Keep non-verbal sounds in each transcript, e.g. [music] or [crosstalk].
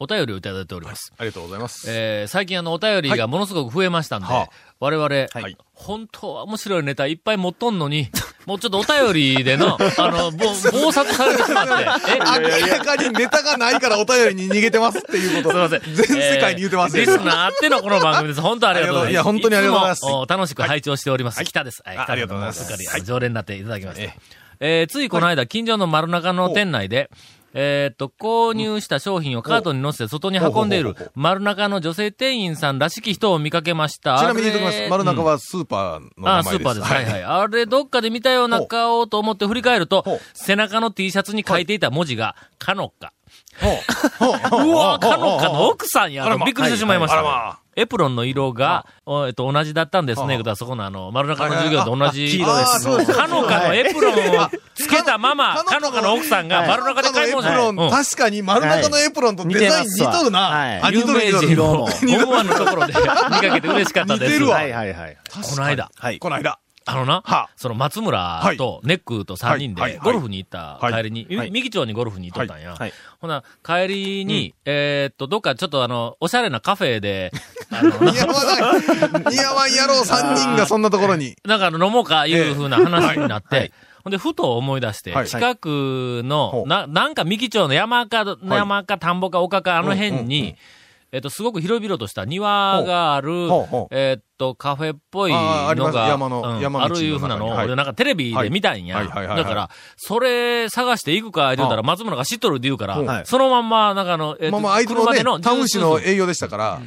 お便りをいただいております。ありがとうございます。えー最近あの、お便りがものすごく増えましたんで、はあ我々、はい本当は面白いネタいっぱい持っとんのに、[laughs] もうちょっとお便りでの、[laughs] あの、ぼ暴殺されてしまって、[laughs] え？明らかにネタがないからお便りに逃げてますっていうこと。すいません。全世界に言ってますよ。えーリスナーあってのこの番組です。本当ありがとうございます。いや本当にありがとうございます楽しく拝聴しております。北です。はい、ありがとうございますすっかり常連になっていただきました。ええーついこの間、近所の丸中の店内で、えーっと、購入した商品をカートに乗せて外に運んでいる丸中の女性店員さんらしき人を見かけました。ちなみに言っておきます。丸中はスーパーの名ああ、前です。スーパーです。はいはい。あれ、どっかで見たような顔と思って振り返ると背中の T シャツに書いていた文字が、かのか。ほ [laughs] う。わかのかの奥さんや。びっくりしてしまいました。エプロンの色が、おえっと、同じだったんですね。そこのあの、丸中の授業と同じ。黄色ですかのかのエプロンをつけたまま、かかのかの奥さんが丸中で買い物エプロン、うん。確かに丸中のエプロンとデザイン似とるな。有。名人の [laughs] 思わぬところで見かけて嬉しかったです。似てるわ。はい。はいはい。この間、はい。この間。あのな、は。その松村とネックと3人でゴルフに行った帰りに、はい。み右町にゴルフに行っとったんや。はい。ほな、帰りに、えーっと、どっかちょっとあの、おしゃれなカフェで、[laughs] あの、な似合わない。似合わん野郎3人がそんなところに。なんかあの飲もうかいう風な話になって、はいほんで、ふと思い出して、はい近くのな、なんか三木町の山か、山か田んぼか丘かあの辺うんうんうんに、えっと、すごく広々とした庭があるほう。ほう、えっと、カフェっぽいあーあります。のが、山のうん山あるいうふうなのを、はい。俺なんかテレビで見たんや。だから、それ探して行くか言うたら、松村が知っとるって言うから、はいそのまんま、なんかあの、えっと、まあまあ、相手のね車での、タウン市の営業でしたから。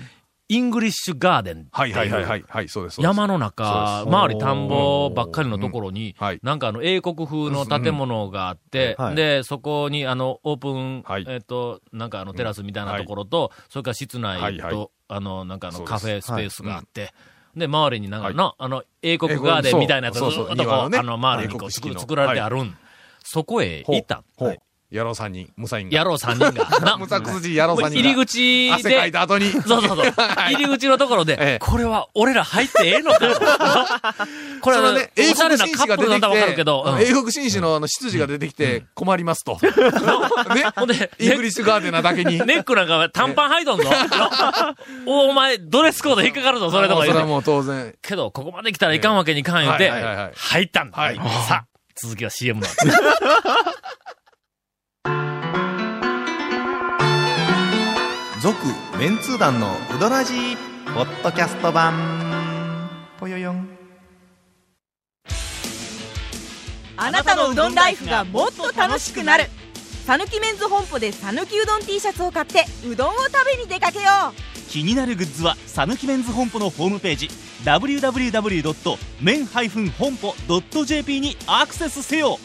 イングリッシュガーデンっていう。はいはいはいはい。はい、そうです。山の中、周り田んぼばっかりのところになんかあの英国風の建物があってで、そこにあのオープンはい、えっと、なんかあのテラスみたいなところと、それから室内はいはい。と、あの、なんかあのカフェスペースがあって、で、周りになんかの、あの、英国ガーデンみたいなやつとこう、あの、周りにこう作作られてあるん。そこへ行った。ほう。野郎3人、無サインが。野郎3人が。[laughs] な無作筋野郎3人が。入り口汗かいで、た後に。[laughs] そうそうそう。入り口のところで、ええこれは俺ら入ってええのか [laughs] これはね英国紳士わかるて、けど、うん英国紳士のあの執事が出てきて困りますと。ね。ほんで、イングリッシュガーデンなだけに。ネックなんか短パン履いとんぞ。おお前、ドレスコード引っかかるぞ、それとか言うて。それはもう当然。けど、ここまで来たらいかんわけにいかん言うて、入ったんだ。はいさあ、続きは CM の。続、メンツー団のうどらじポッドキャスト版。ぽよよん。あなたのうどんライフがもっと楽しくなるさぬきメンズ本舗でさぬきうどん T シャツを買ってうどんを食べに出かけよう気になるグッズはさぬきメンズ本舗のホームページ www.men-honpo.jp にアクセスせよ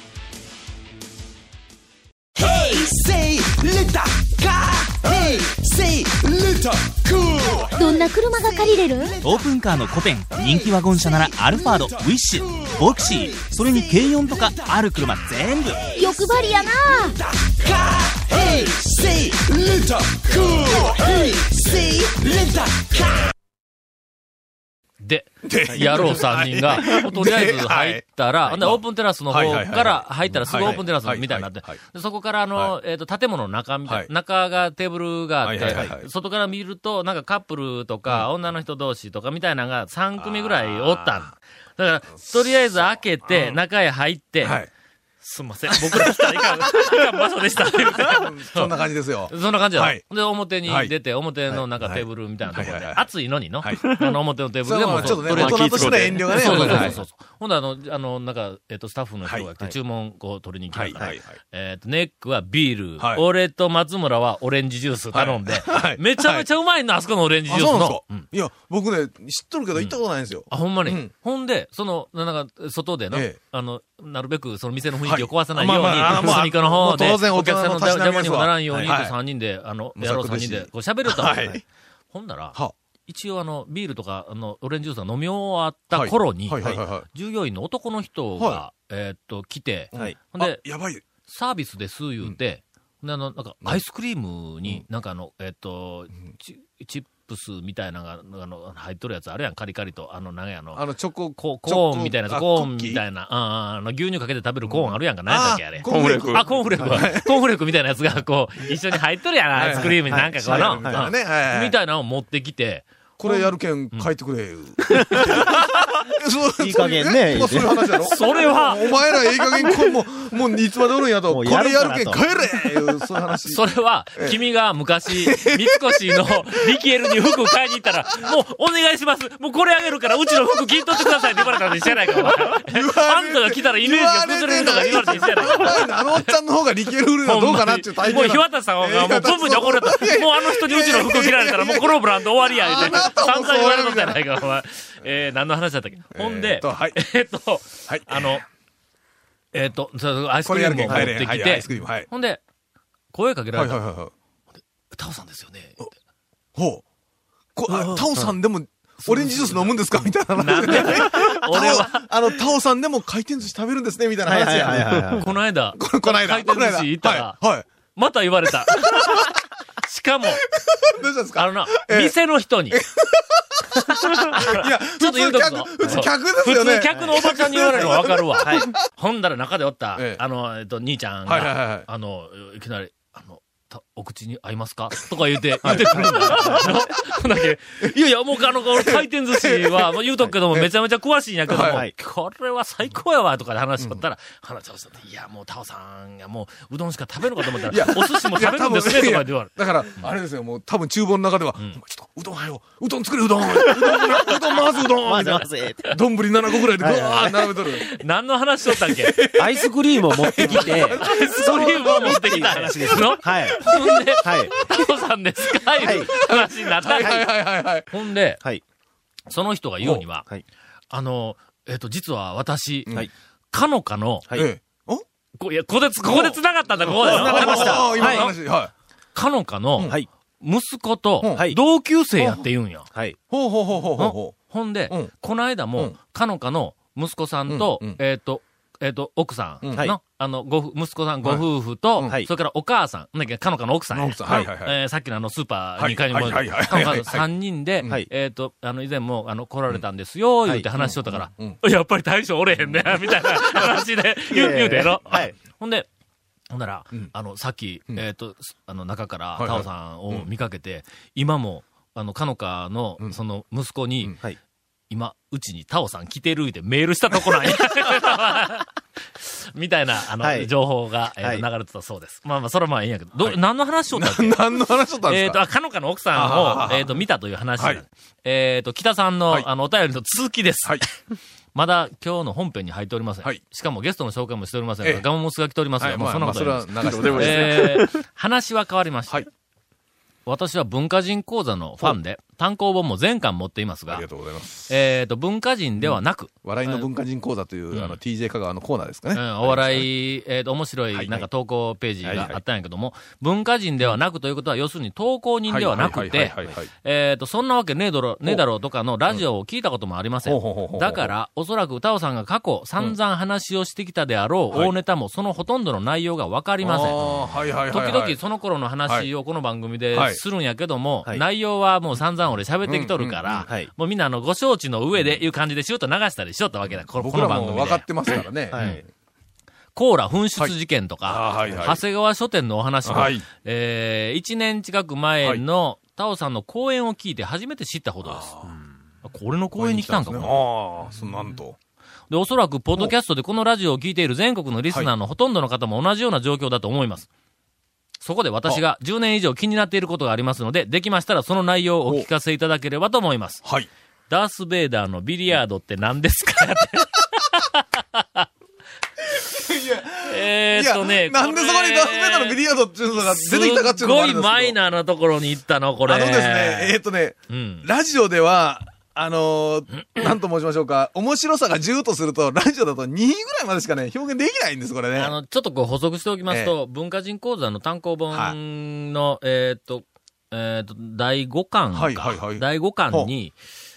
どんな車が借りれる？オープンカーのコペン人気ワゴン車ならアルファードウィッシュボクシーそれに軽4とかある車全部。欲張りやなで、野郎3人が、とりあえず入ったら、オープンテラスの方から入ったらすぐオープンテラスみたいになってそこからあの、えっと、建物の中みたい中がテーブルがあって、い外から見ると、なんかカップルとか、女の人同士とかみたいなのが3組ぐらいおったん。だから、とりあえず開けて、中へ入って、はい。すんません、僕ら来たらいかん、いかん場所でした。[laughs] そんな感じですよ。そんな感じだ。はい。で、表にはい。出て、表のなんかテーブルみたいなところで、暑いのにの、はい。あの表のテーブルでもはちょっとね、大人としての遠慮がね。そうそうそう。ほんで、あの、あの、なんか、えっと、スタッフの人が来て、はい。注文を取りに来たから、えっと、ネックはビール、はい。俺と松村はオレンジジュース頼んで、はい。めちゃめちゃうまいな、あそこのオレンジジあ、ュースの。いや、僕ね、知っとるけど行ったことないんですよ。あ、ほんまに？うん。ほんで、その、なんか、外での、ええ。あの、なるべくその店の雰囲気を壊さないように、隅っこの方で、お客さんの邪魔にもならんように、はい。と3人で、あの、無野郎3策です人で、こう喋ると。はい。ほんなら、は一応あの、ビールとか、あの、オレンジジュースが飲み終わった頃に。従業員の男の人が、はえーっと、来て、はい。ほんで、あやばい。サービスです言うて、であの、なんか、アイスクリームに、なんかあの、えーっと、チチップスみたいなのが、あの、入っとるやつあるやん、カリカリと。あの、なんやあの、あの、チョコ、コーンみたいなやつ、あコーンみたいな、うんうんあの、牛乳かけて食べるコーンあるやんか、何やったっけ、あれ。コーンフレーク。あ、コーンフレーク。コーンフレークみたいなやつが、こう、一緒に入っとるやん、アイスクリームになんかこの、はい。みたい。なね。はい。はい。みたい。なのを持ってきて、これやるけん、書い。てくれ。い。い。加減ねまあそうい。う話やろそれは、お前らええ加減こんもう、もういつまでおるんやと、こもうやれるからとやるけん帰れいうそういう話。[laughs] それは、君が昔、三越のリキエルに服買いに行ったら、もうお願いします。もうこれあげるから、うちの服切っとってくださいって言われたのにしてないか、お前。あんたが来たらイメージが崩れるとか言われてしてないか。あのおっちゃんの方がリケル売るのはどうかなっていう大もう。日渡さんがもうブンブンに怒られた。もうあの人にうちの服切られたらもうこのブランド終わりや、言うて。あな散々言われとったやないか、お前。えー、何の話だったっけ？ほんでえーっ、とはいえーっと、はいあの、えーっと、そうアイスクリームを持ってきて。はい。ほんで、声かけられた。はいはいはいはい。タオさんですよね。ほう。こあタオさんでも、オレンジジュース飲むんですか？みたいな話。で？俺は、あの、タオさんでも回転寿司食べるんですねみたいな話この間、ここの間、回転寿司行ったら、はい。はい。また言われた。[laughs] しかも、どうしたんですか？あのな、ええ店の人に、[laughs] いや、ちょっと言うとくぞ。普通客、ですよね。普通客のおばちゃんに言われるの分かるわ。ほんだら中でおった、ええ。あの、えっと、兄ちゃんが、あの、いきなり、あの、たお口に合いますか？とか言うて、[laughs] 言うてくるんだよ。ほんだけ、いやいや、もうあの、俺回転寿司は、[laughs] もう言うとくけども、めちゃめちゃ詳しいんやけども、はい。これは最高やわ、とかで話しとったら、話しとったいや、もう、タオさんがもう、うどんしか食べるかと思ったいやら、お寿司も食べるんですね、とか言われる。だから、あれですよ、もう多分厨房の中では、ちょっと、うどんはよ、うどん作れ、うどん、うどん、うどん、回すうどん、まみたいなずまず、丼7個ぐらいでぐわー並べとる。何の話しとったっけ？アイスクリームを持ってきて、アイスクリームを持ってきた話ですの？はい。ほんで、はい。タオさんですか？いう話になったはいはいはいはい。ほんで、はい。その人が言うには、はい。あの、えっ、と、実は私、はいかのかの、はいええ。お？こいや、ここでつ、ここで繋がったんだ、ここで。繋がりましたああ今はい。かのかの、はい。息子とはい同級生やって言うんや。はい。ほうほうほうほうほうほほんで、うんこの間も、うんかのかの息子さんと、うんうんえっ、と、えっ、と、奥さんの、はい。あの、ご夫、息子さんご夫婦と、はい。それからお母さん、なんだっけ、かのかの奥さんや。奥さん。はいはいはい。えーさっきのあの、スーパーに買い物はい。かのかのはい。はい。3人で、はい。えっ、と、あの、以前も、あの、来られたんですよ、言うて話しとったから、うん。やっぱり大将おれへんね、みたいな話で [laughs] 言う、言うてやろ。はい。ほんで、ほんなら、うん。あの、さっき、うん。えっ、と、すあの、中から、タオさんを見かけて、今も、あの、かのかの、うん。その、息子に、うん。はい。今、うちにタオさん来てるってメールしたとこなんや。[laughs] みたいな、あの、はい情報が、えーはい流れてたそうです。まあまあ、それはまあいいんやけど、ど、何の話しとったっけ？う。何の話しとったんでえっと、すかあかのかの奥さんを、あはははえっと、見たという話。はいえっと、北さんの、はいあの、お便りの続きです。はい。[laughs] まだ今日の本編に入っておりません。はいしかもゲストの紹介もしておりませんが、ええガモモスが来ておりますが、はい、まあ、まあ、そんなことそはないですれは流してもいいです。えー話は変わりました。はい私は文化人講座のファンで、単行本も全巻持っていますがありが、とうございます。えっ、と、文化人ではなく、笑いの文化人講座という、あの、TJ 香川のコーナーですかね。うんお笑い、えっ、と、面白はい。い、なんか投稿ページがあったんやけども、文化人ではなくということは、要するに投稿人ではなくてえっ、と、そんなわけねえだろ、ねえだろうとかのラジオを聞いたこともありません。だから、おそらく歌尾さんが過去散々話をしてきたであろうはい大ネタもそのほとんどの内容がわかりません。はいはい。時々その頃の話をこの番組ではい。するんやけども、はい。内容はもう散々俺喋ってきとるから、もうみんなあのご承知の上でいう感じでシュート流したりしよったわけだ、この番組で。も分かってますからね。はい。コーラ紛失事件とか、はいはい長谷川書店のお話も、はいえー、1年近く前のタオさんの講演を聞いて初めて知ったほどです。これの講演に来たんかも。ああ、そなんと。で、おそらく、ポッドキャストでこのラジオを聞いている全国のリスナーのほとんどの方も同じような状況だと思います。そこで私が10年以上気になっていることがありますので、できましたらその内容をお聞かせいただければと思います。はい。ダース・ベイダーのビリヤードって何ですかって。えーっとね、なんでそこにダース・ベイダーのビリヤードっていうのが出てきたかっていうの。すごいマイナーなところに行ったの、これ。あのですね、えーっとね、うん。ラジオでは、あのー、なんと申しましょうか、面白さが10とすると、ラジオだと2ぐらいまでしかね、表現できないんです、これね。あの、ちょっとこう補足しておきますと、文化人講座の単行本の、えーっと、えーっと、第5巻か。はいはいはい第5巻に、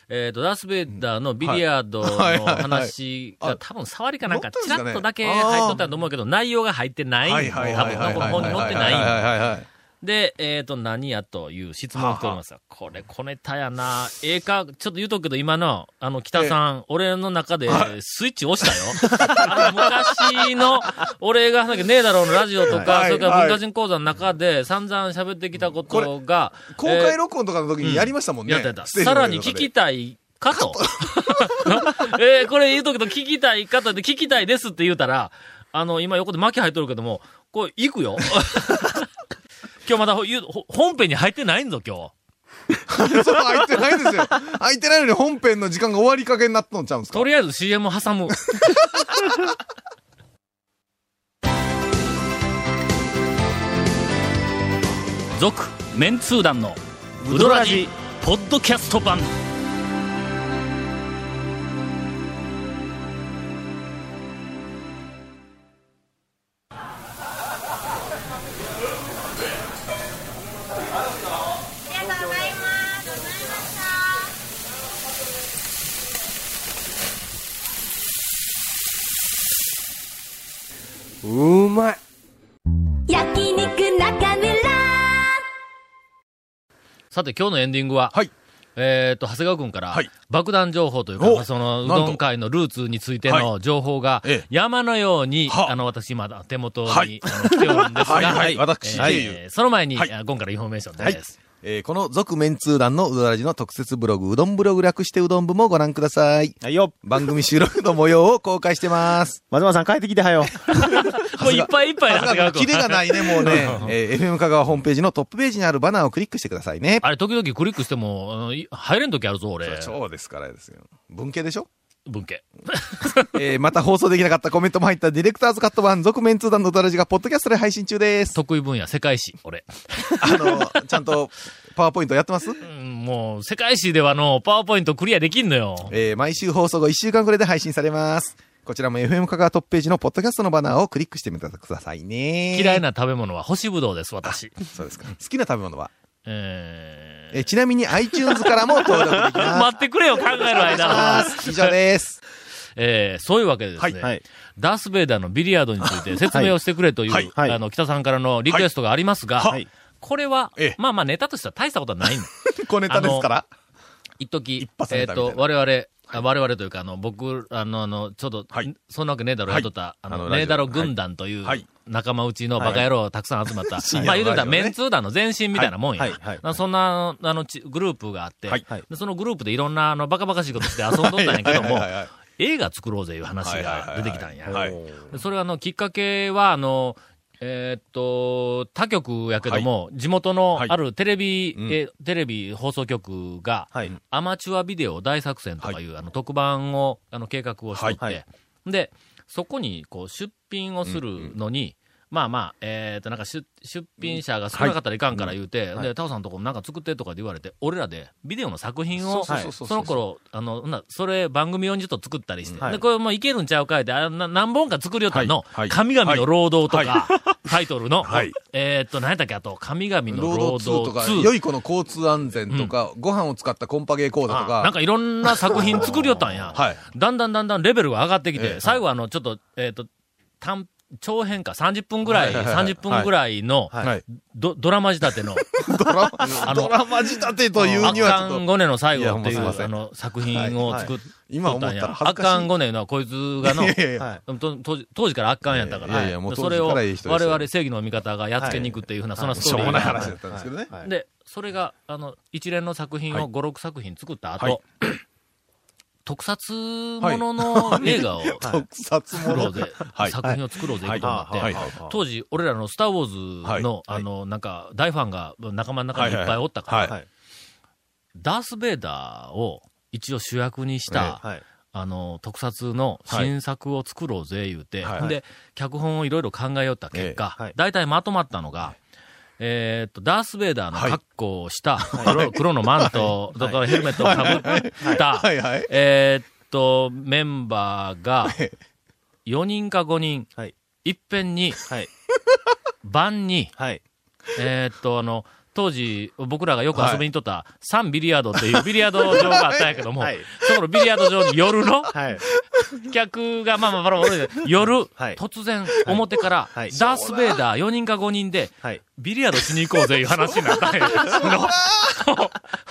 えーっと、ダース・ベイダーのビリヤードの話があ多分触りかなんか、ちらっとだけ入っとったと思うけど、内容が入ってない。多分、本に載ってな。はいはいはいはいはいで、えっ、と、何やという質問が来ておりますがこれ、小ネタやな。ええか、ちょっと言うとくけど、今の、あの、北さん、俺の中で、スイッチ押したよ。あの、昔の、俺が、なんかねえだろうのラジオとか、はいそれからはい文化人講座の中で、散々喋ってきたことが、公開録音とかの時にやりましたもんね。やったやった。さらに聞きたいかと。[laughs] えーこれ言うとくけど、聞きたいかとで、聞きたいですって言うたら、あの、今横で巻き入っとるけども、これ、行くよ。今日まだ本編に入ってないんぞ、今日。[laughs] そう、入ってないですよ。入ってないのに本編の時間が終わりかけになっとんちゃうんですか？とりあえず CM 挟む。続、メンツー団の、ウドラジ、ポッドキャスト版。さて、今日のエンディングは、はい。えっ、と、長谷川君から、はい。爆弾情報というか、その、うどん界のルーツについての情報が、ええ。山のように、は。あの、私、まだ手元に、はい。来ておるんですが、はい。はい。私えーはいその前に、今からインフォメーションです。えーこの続メンツー団のうどらじの特設ブログ、うどんブログ略してうどん部もご覧ください。はいよ。番組収録の模様を公開してます。[laughs] 松村さん帰ってきてはよ。[laughs] もういっぱいいっぱいで長谷川君。キレがないね、もうね。[laughs] えー FM 香川ホームページのトップページにあるバナーをクリックしてくださいね。あれ、時々クリックしても、あのい入れん時あるぞ、俺。そうですからですよ。文系でしょ？文系。[laughs] えーまた放送できなかったコメントも入ったディレクターズカット版続メンツー団のうどらじがポッドキャストで配信中です。得意分野、世界史、俺。[laughs] あの、ちゃんとパワーポイントやってます？うんもう、世界史ではの、パワーポイントクリアできんのよ。えー毎週放送後1週間くらいで配信されます。こちらも FM 香川トップページのポッドキャストのバナーをクリックしてみてくださいね。嫌いな食べ物は干しぶどうです、私。そうですか。好きな食べ物はえーえーちなみに iTunes からも登録できます。待ってくれよ、考える間。以上です。えーそういうわけでですね、はい。ダース・ベイダーのビリヤードについて説明をしてくれという、はいはいあの、北さんからのリクエストがありますが、はい。これはええ、まあまあネタとしては大したことはないの。[laughs] 小ネタですから。一時一発えっ、ネタみたいなと、我々、あ我々というか、あの、僕、あの、あの、ちょっと、はいそんなわけねえだろ、はいやっとった、あの、ねえだろ軍団というはい、仲間内のバカ野郎たくさん集まった、まあ言うてみたメンツー団の前身みたいなもんや。そんな、あの、ちグループがあって、そのグループでいろんな、あの、バカバカしいことして遊んどったんやけども映画作ろうぜいう話が出てきたんや。それはあの、きっかけは、あの、えーっと、他局やけども、地元のはい。あるテレビ、うん。えテレビ放送局が、はい。アマチュアビデオ大作戦とかいう、あの特番を、あの計画をしとって、はい。はい。で、そこにこう出品をするのに、まあまあ、えっ、と、なんか出出品者が少なかったらいかんから言うて、で、タオさんのとこなんか作ってとかで言われて、俺らでビデオの作品を、その頃、あの、なそれ番組用にちょっと作ったりして、はい。で、これもういけるんちゃうかいって、あな何本か作りよったの、はい。はい。神々の労働とか、はタイトルの、[laughs] はい。えっと、何やったっけ、あと、神々の労労働2とか、働2良い子の交通安全とか、ご飯を使ったコンパゲー講座とか、あなんかいろんな作品作りよったんや。はい。だんだんだんだんレベルが上がってきて、ええ。最後はあの、ちょっと、えっ、と、短、長編か30分ぐらい、はいはいはい。はい30分ぐらいの、はい。ドドラマ仕立て [laughs] の、ドラマ仕立てというにはちょっと、アッカンゴネの最後っていう、あの、作品を作ったんや。ア。カンゴネのはこいつがの、当時からアッカンやったから、それを我々正義の味方がやっつけに行くっていうふうな、そんなスしょうもトーリーが。ない話だったんですけどね。はい。で、それが、あの、一連の作品を5、6作品作った後、はい特撮ものの映画を。[laughs] 特撮もの。作ろうぜ、はい。作品を作ろうぜ、はい。と思って、当時、俺らのスター・ウォーズの、はい。あの、なんか、大ファンが仲間の中にいっぱいおったから。ダース・ベイダーを一応主役にした、はい。あの、特撮の新作を作ろうぜ、言うて、はい。で、脚本をいろいろ考えよった結果、大体まとまったのが、えーっと、ダース・ベイダーの格好をした、黒黒のマント、だからヘルメットをかぶった、はい。はい。えーっと、メンバーが、4人か5人、はい。いっぺんに、はい。晩に、はい。えーっと、あの、当時、僕らがよく遊びにとった、サンビリヤードっていうビリヤード場があったんやけども、はい。そこのビリヤード場に夜の、はい。客が、まあまあまあまあ、夜、はい。突然、表から、はい。ダース・ベイダー4人か5人で、はい。ビリヤードしに行こうぜいう話になったんや。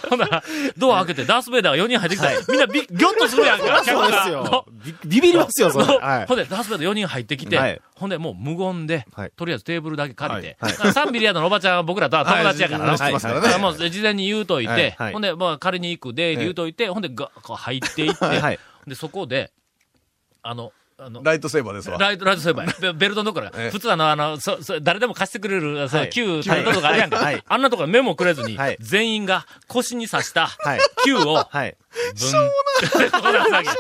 ほんなら、ドア開けてダース・ベイダーが4人入ってきた。ら、みんなビギョッとするやんか、客 [laughs] そうでがすよ。ビビビりますよ、それ。ほんで、ダース・ベイダー4人入ってきて、はい。ほんで、もう無言で、はい。とりあえずテーブルだけ借りて、はい。サンビリヤードのおばちゃんは僕らとは友達やからな。はい [laughs] もう事前に言うといて、ほんで、まあ借りに行くで、言うといて、ほんで、が、こう入っていって、[laughs] はい。で、そこで、あの、あの、ライトセーバーですわ。ライト、ライトセーバーや。ベ [laughs] ベルトのところええ。普通あの、あの、そ、そ、誰でも貸してくれる、そう、はい。旧タイトとかあるやんか。はい。あんなところメモくれずに、はい。全員が腰に刺した、はい。旧を、はい。しょうもない。[laughs]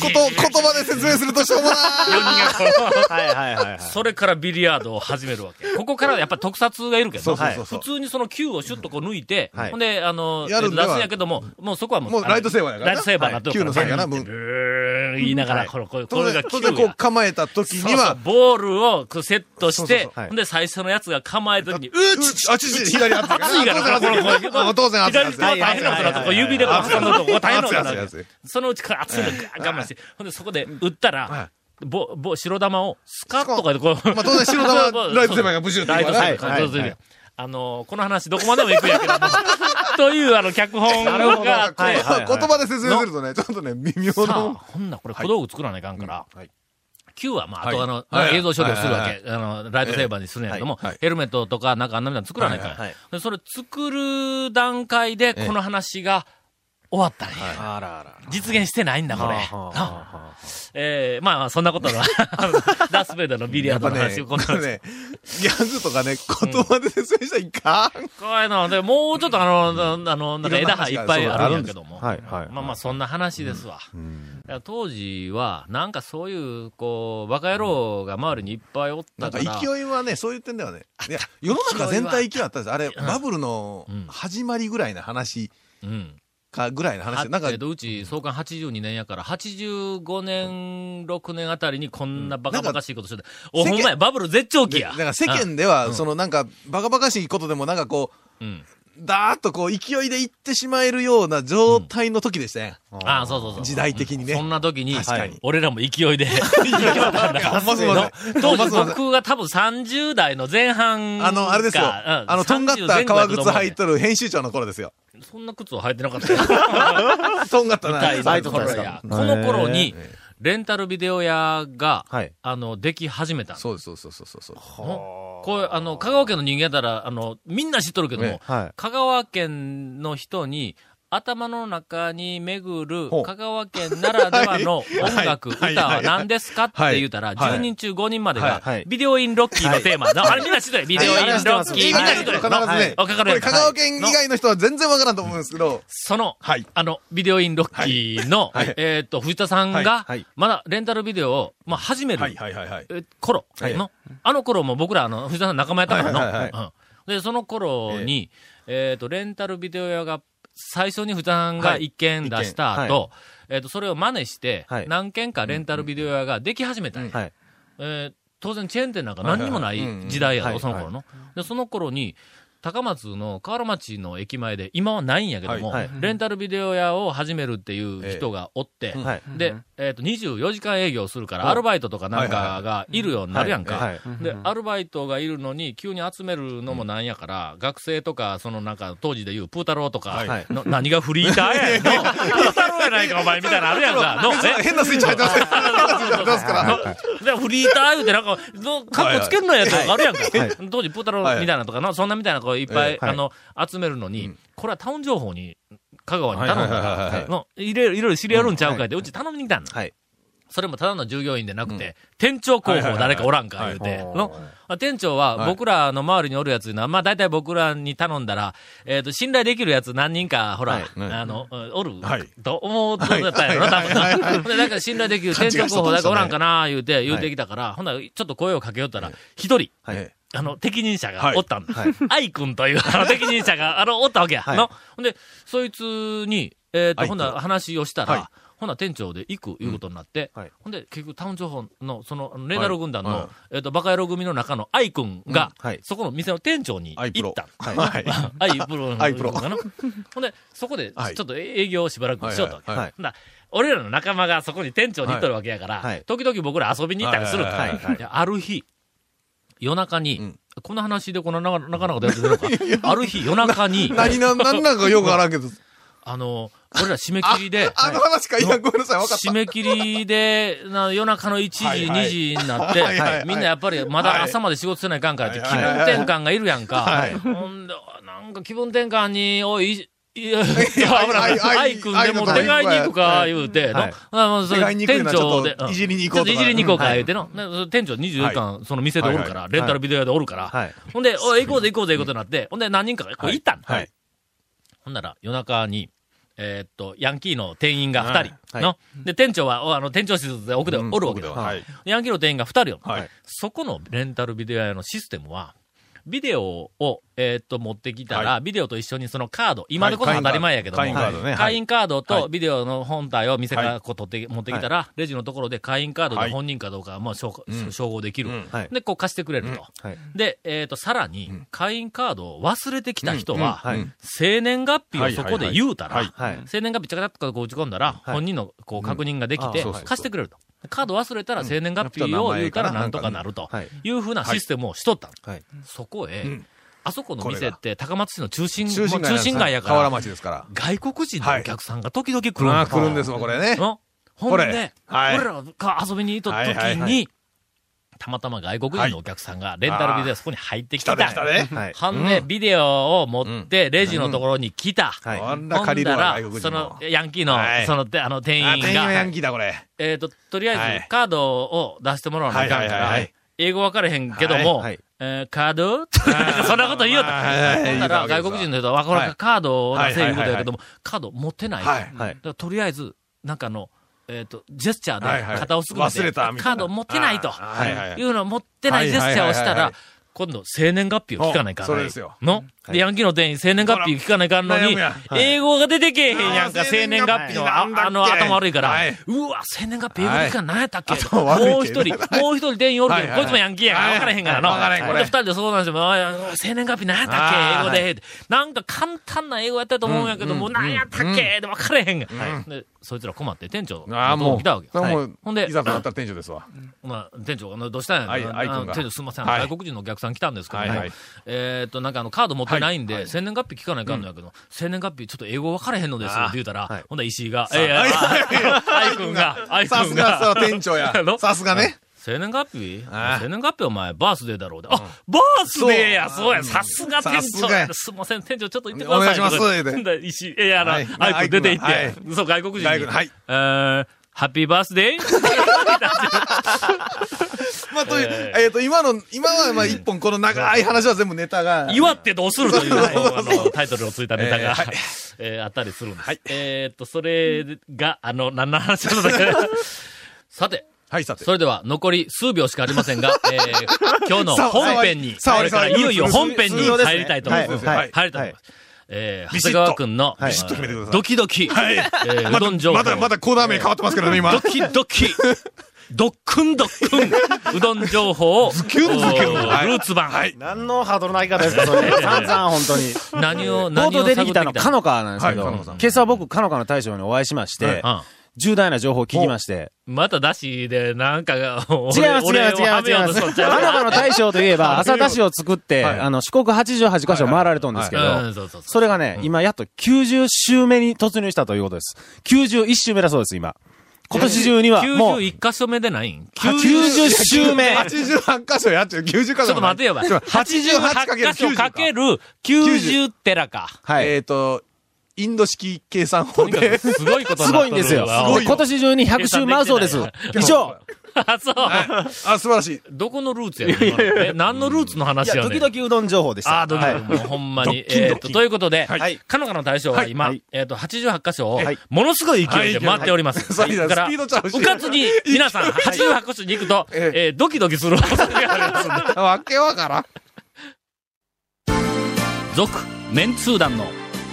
こと、言葉で説明するとしょうもな4人がこう、はいはいはいはい。それからビリヤードを始めるわけ。ここからやっぱり特撮がいるけど、普通にその球をシュッとこう抜いて、はい。ほんで、あの、出すんやけども、もうそこはもう、ライトセーバーやからな。ライトセーバーになってるから、はい。球の先やな。ブーン言いながら、これ、これ、こ当れが当然こうや。構えた時には、ボールをこうセットしてほんで最初のやつが構えた時に、ううっあ、ちち、左熱い。熱いから、これ、これ、これ、当然熱い左手は大変なことだと、指でこう挟んだと、大変なことだ熱い熱い熱いそのうちから熱いのガー我慢して、ほんでそこで打ったら、ぼ、ぼ、白玉をスカッとかでこう、まあ当然白玉ライトセーバーがブシュってライトセーバーはいあの、この話どこまでも行くんやけども、[laughs] というあの、脚本がはいはい言葉で説明するとね、ちょっとね、微妙さあ、な。ほんならこれ小道具作らないかんから、はい。9は、まあ、あはい。とあの、はい。映像処理をするわはいけ。あの、ライトセーバーにするんやけども、ヘルメットとかなんかあんなみたいなの作らないから。それ作る段階で、この話が終わったんや。あらあら。実現してないんだ、これ。えー、まあ、そんなことの、[laughs] ダースベイダーのビリヤードやっぱね、の話をこの、これね、ギャグとかね、言葉で説明したらいかん。こういうの、で、もうちょっとあの、あの、なんか枝葉いっぱいあるんやけども。はいはいまあまあ、そんな話ですわ。当時は、なんかそういう、こう、バカ野郎が周りにいっぱいおっなんかたから。勢いはね、そういう点ではね、いや、世の中全体勢いあったんです。あれ、バブルのうん始まりぐらいな話うん。か、ぐらいの話で、なんかえっ、と、うち、創刊82年やから、85年、6年あたりにこんなバカバカしいことしてた。お、ほんまや、バブル絶頂期で、や。だから世間では、そのなんか、バカバカしいことでもなんかこう、うん。だーっとこう、勢いで行ってしまえるような状態の時でしたね。ああ、そうそうそう。時代的にね。そんな時に、俺らも勢いで、[laughs] 当時僕が多分30代の前半かあの、あれですよ。うんあの、とんがっ30た革靴履いとる編集長の頃ですよ。そんな靴は履いてなかった [laughs] よ。とんがったな。バイトこの頃に、レンタルビデオ屋が、はいあの、でき始めたのそうです、そうそうそうそう。のこれ、あの、香川県の人間やったら、あの、みんな知っとるけどもね、はい。香川県の人に、頭の中に巡る香川県ならではの [laughs] 音楽、はい。歌は何ですかって言うたら、はい。10人中5人までがはい、ビデオインロッキーのテーマ。なあれみんな知ってるビデオインロッキー、みんな知ってる必ずね、これ香川県以外の人は全然わからんと思うんですけど、その、はい。あの、ビデオインロッキーの、えっと、藤田さんがはい、まだレンタルビデオを、まあ、始める、はい。はい。はい。はい。え頃はい。の、あの頃も僕ら、あの、藤田さん仲間やったからの、で、その頃に、えっと、レンタルビデオ屋が、最初に藤田さんが一件出したはい。一後、えっと、それを真似してはい、何件かレンタルビデオ屋ができ始めたんや。はい。えー当然チェーン店なんか何にもない時代やろ、その頃の。で、その頃に、高松の河原町の駅前で、今はないんやけども、はいはいレンタルビデオ屋を始めるっていう人がおって、はい。で、えっ、と、24時間営業するから、アルバイトとかなんかがいるようになるやんか。はい。で、アルバイトがいるのに、急に集めるのもなんやから、学生とか、そのなんか、当時で言う、プータローとか、はいの何がフリーターやねんの。プータローやないか、お前、みたいなのあるやんか。のえ？変なスイッチ入ってます。変なスイッチ入ってますから。で、フリーター言うてなんか、のカッコつけるのやつあるやんか。はい当時、プータローみたいなとかの、そんなみたいな子いっぱい、はい。あの、集めるのに、これはタウン情報に、香川に頼んだ。はいはいはいはい。はいら、の、いろいろ、いろいろ知り合るんちゃうかいって、うち頼みに来たんだ。はい。それもただの従業員でなくて、店長候補誰かおらんか言うて、の、店長は僕らの周りにおるやついうのは、まあ大体僕らに頼んだら、えっと、信頼できるやつ何人か、ほら、はい。あの、おるはい、と思うとだったんやろな、多分。で、[laughs] なんか信頼できる店長候補誰かおらんかな、言うて、言うてきたから、ほんならちょっと声をかけよったら、一人、はい。あの、適任者がおったん。だ。はい。愛くんという、あの、[laughs] 適任者が、あの、おったわけや。はい。の。ほんで、そいつに、えっ、と、ほんなら話をしたら、はい。ほな店長で行くいうことになって、はい。ほんで結局タウン情報の、その、レーダロ軍団の、えっ、と、バカ野郎組の中の愛くん。が、そこの店の店長に行った。はい。[laughs] アイプロ。の [laughs] アイプロ。ほんで、そこで、はい。ちょっと営業をしばらくしようと。ほんだら俺らの仲間がそこに店長に行っとるわけやから、はい。時々僕ら遊びに行ったりするある日、夜中に、うん。この話でこのななかなかとやってるのか？[laughs] ある日夜中に、何な、何なんかよくわからんけど。あの、俺ら締め切りで、あの話か、いや、ごめんなさい、わかった。締。め切りで、な夜中の1時、はいはい。2時になって、はいはいはい。みんなやっぱりまだ朝まで仕事せないかんからって、気分転換がいるやんか。はい。ほんで、なんか気分転換に、おい、いや、はい危な [laughs] い。はい愛くんでも手買いに行くか、言うて、の店長でいじりに行こうとかちょっといじりに行こうか、はい言うての。ねその店長24時間、その店でおるから、レンタルビデオ屋でおるから。はい。ほんで、おい行こうぜ行こうぜ行こうぜなって、ほんで何人かがこう行ったん。はい。ほんなら、夜中に、えーっと、ヤンキーの店員が二人、はいの。で、店長は、おあの、店長室で奥でおるわけだ。ヤンキーの店員が二人よ。はい。そこのレンタルビデオ屋のシステムは、ビデオを、えーっと、持ってきたら、はビデオと一緒にそのカード、今でこそ当たり前やけども、会員カードね。会員カードはい。とビデオの本体を店かはい。らこう取って、持ってきたら、レジのところで会員カードではい。本人かどうか、まあ、照合できる。で、こう貸してくれると。はい。で、えっ、と、さらに、会員カードを忘れてきた人は、はい。生年月日をそこで言うたら。生年月日ちゃかちゃっとこう打ち込んだら、はい。本人のこう確認ができて貸してくれると。カード忘れたら生年月日を言うたらなんとかなるとはい。いうふうなシステムをしとったの。はい。そこへ、うん。あそこの店って高松市の中心、中心街もう中心街やか河原ら、町ですから。外国人のお客さんが時々来るんああ、だ来るんですわ、これね。のほんこでれ、はい。俺らが遊びに行った時はいはいに、たまたま外国人のお客さんがレンタルビデオそこに入ってきた。来たね、来たね。はんで、ビデオを持って、レジのところに来た。はいあんな借りるわ、外国人そのの。、ヤンキーのは、い。その、てあの、店あ、員店員はヤンが、キーだ、これ。えっと、とりあはい。えず、カードを出してもらわな。あかんからはいはいはい。はい、英語分かれへんけどもはい。はい、えーカード？[laughs] そんなこと言うた。はいはいはい。ほんなら、外国人の人は、わこれはいカードを出せい。うことやけどはも、カード持ってない。はい。だかはい。らとりあえず、なんかあの、えっと、ジェスチャーで肩をすくめて、忘れたみたいな。カード持ってないと。はいうのを持ってないジェスチャーをしたら今度、生年月日を聞かないかんおそれですよ。の？で、ヤンキーの店員、生年月日聞かないかんのに英語が出てけえへんやんか、生年月日の、あの、頭悪いから。はい。うわ、生年月日英語で聞かん何やったっけ？もう一人、もう一人店員おるけど、こいつもヤンキーやか分からへんからの。はい分からへんで二人で相談しても、生年月日何やったっけ？英語で。なんか簡単な英語やったと思うんやけども、何やったっけ？で分からへんが。で、そいつら困って店長ああ、もう。来たわけ。はもうほんでいざとなったら店長ですわ。まあ、店長、あのどうしたんやはい店長すみません、はい。外国人のお客さん来たんですけど、はいはい。えーっと、なんかあの、カード持ってないんで、はい。生年月日聞かないかんのやけど、生年月日ちょっと英語分からへんのですって言うたら、はい。ほんだら石井が、ええ、あ愛くんが、愛くさんすがさ、が、店長や。さすがね。生年月日？生年月日お前、バースデーだろうで。あ、バースデーやそう。や。さすが店長。さすいません、店長ちょっと言ってください。お願いします。いや、[laughs] あの、はい。愛くん出て行って、愛そう、外国人に。はい。えー、ハッピーバースデーまあ、という、えっと、今の、今はまあ一本この長い話は全部ネタが。[laughs] 祝ってどうするという、タイトルをついたネタが、えー [laughs] あったりするんです。はい。えーっと、それが、あの、何の話だったっけさて、はい、さて。それでは残り数秒しかありませんが、[laughs] えー今日のさ本編に、さこれからいよいよ本編に入りたいと思います。はい入りたいと思います。えー、長ビシッと谷川くんの、はいビシッと決めてくださいドキドキ、はい。えーうどん情報。まだ、まだコーナー名変わってますけどね、今。ドキドキ、ドックンドックン、[laughs] うどん情報を、ズキュンズキュンルーツ版。はい。何のハードルの上げ方ですか、それ。散々、本当に。何を、冒何を頭出てきたの、かののかなんですけど、今朝僕、かのかの大将にお会いしまして、重大な情報を聞きまして、まただしで、なんかが、違います、違います、違います。かのかの大将といえば、[laughs] 朝出汁を作って、はいあの、四国88カ所回られたんですけど、うん、それがね、今やっと90週目に突入したということです。91週目だそうです、今。今年中には、もう、91箇所目でないん？90週目。88箇所やっちゃう、90箇所。ちょっと待てよ、ば。88箇所かける90寺か。はい。えっと、インド式計算法で。すごいことすになっとるごいんですよ。今年中に100週回るそうです。以上。あ、そう。あ、素晴らしい。どこのルーツやねん今のえ、何のルーツのいや、話やねん。時々うどん情報でした。あー、ドキドキ。もうほんまに。えっと、ということで、はいかのかの大将は今はい、えっと、88箇所をはい、ものすごい勢いで回っております。はいだから、スピードちゃうかつに、皆さん、88箇所に行くと、ええードキドキする恐れがありますんで。[laughs] わけわからん。続、メンツー団の、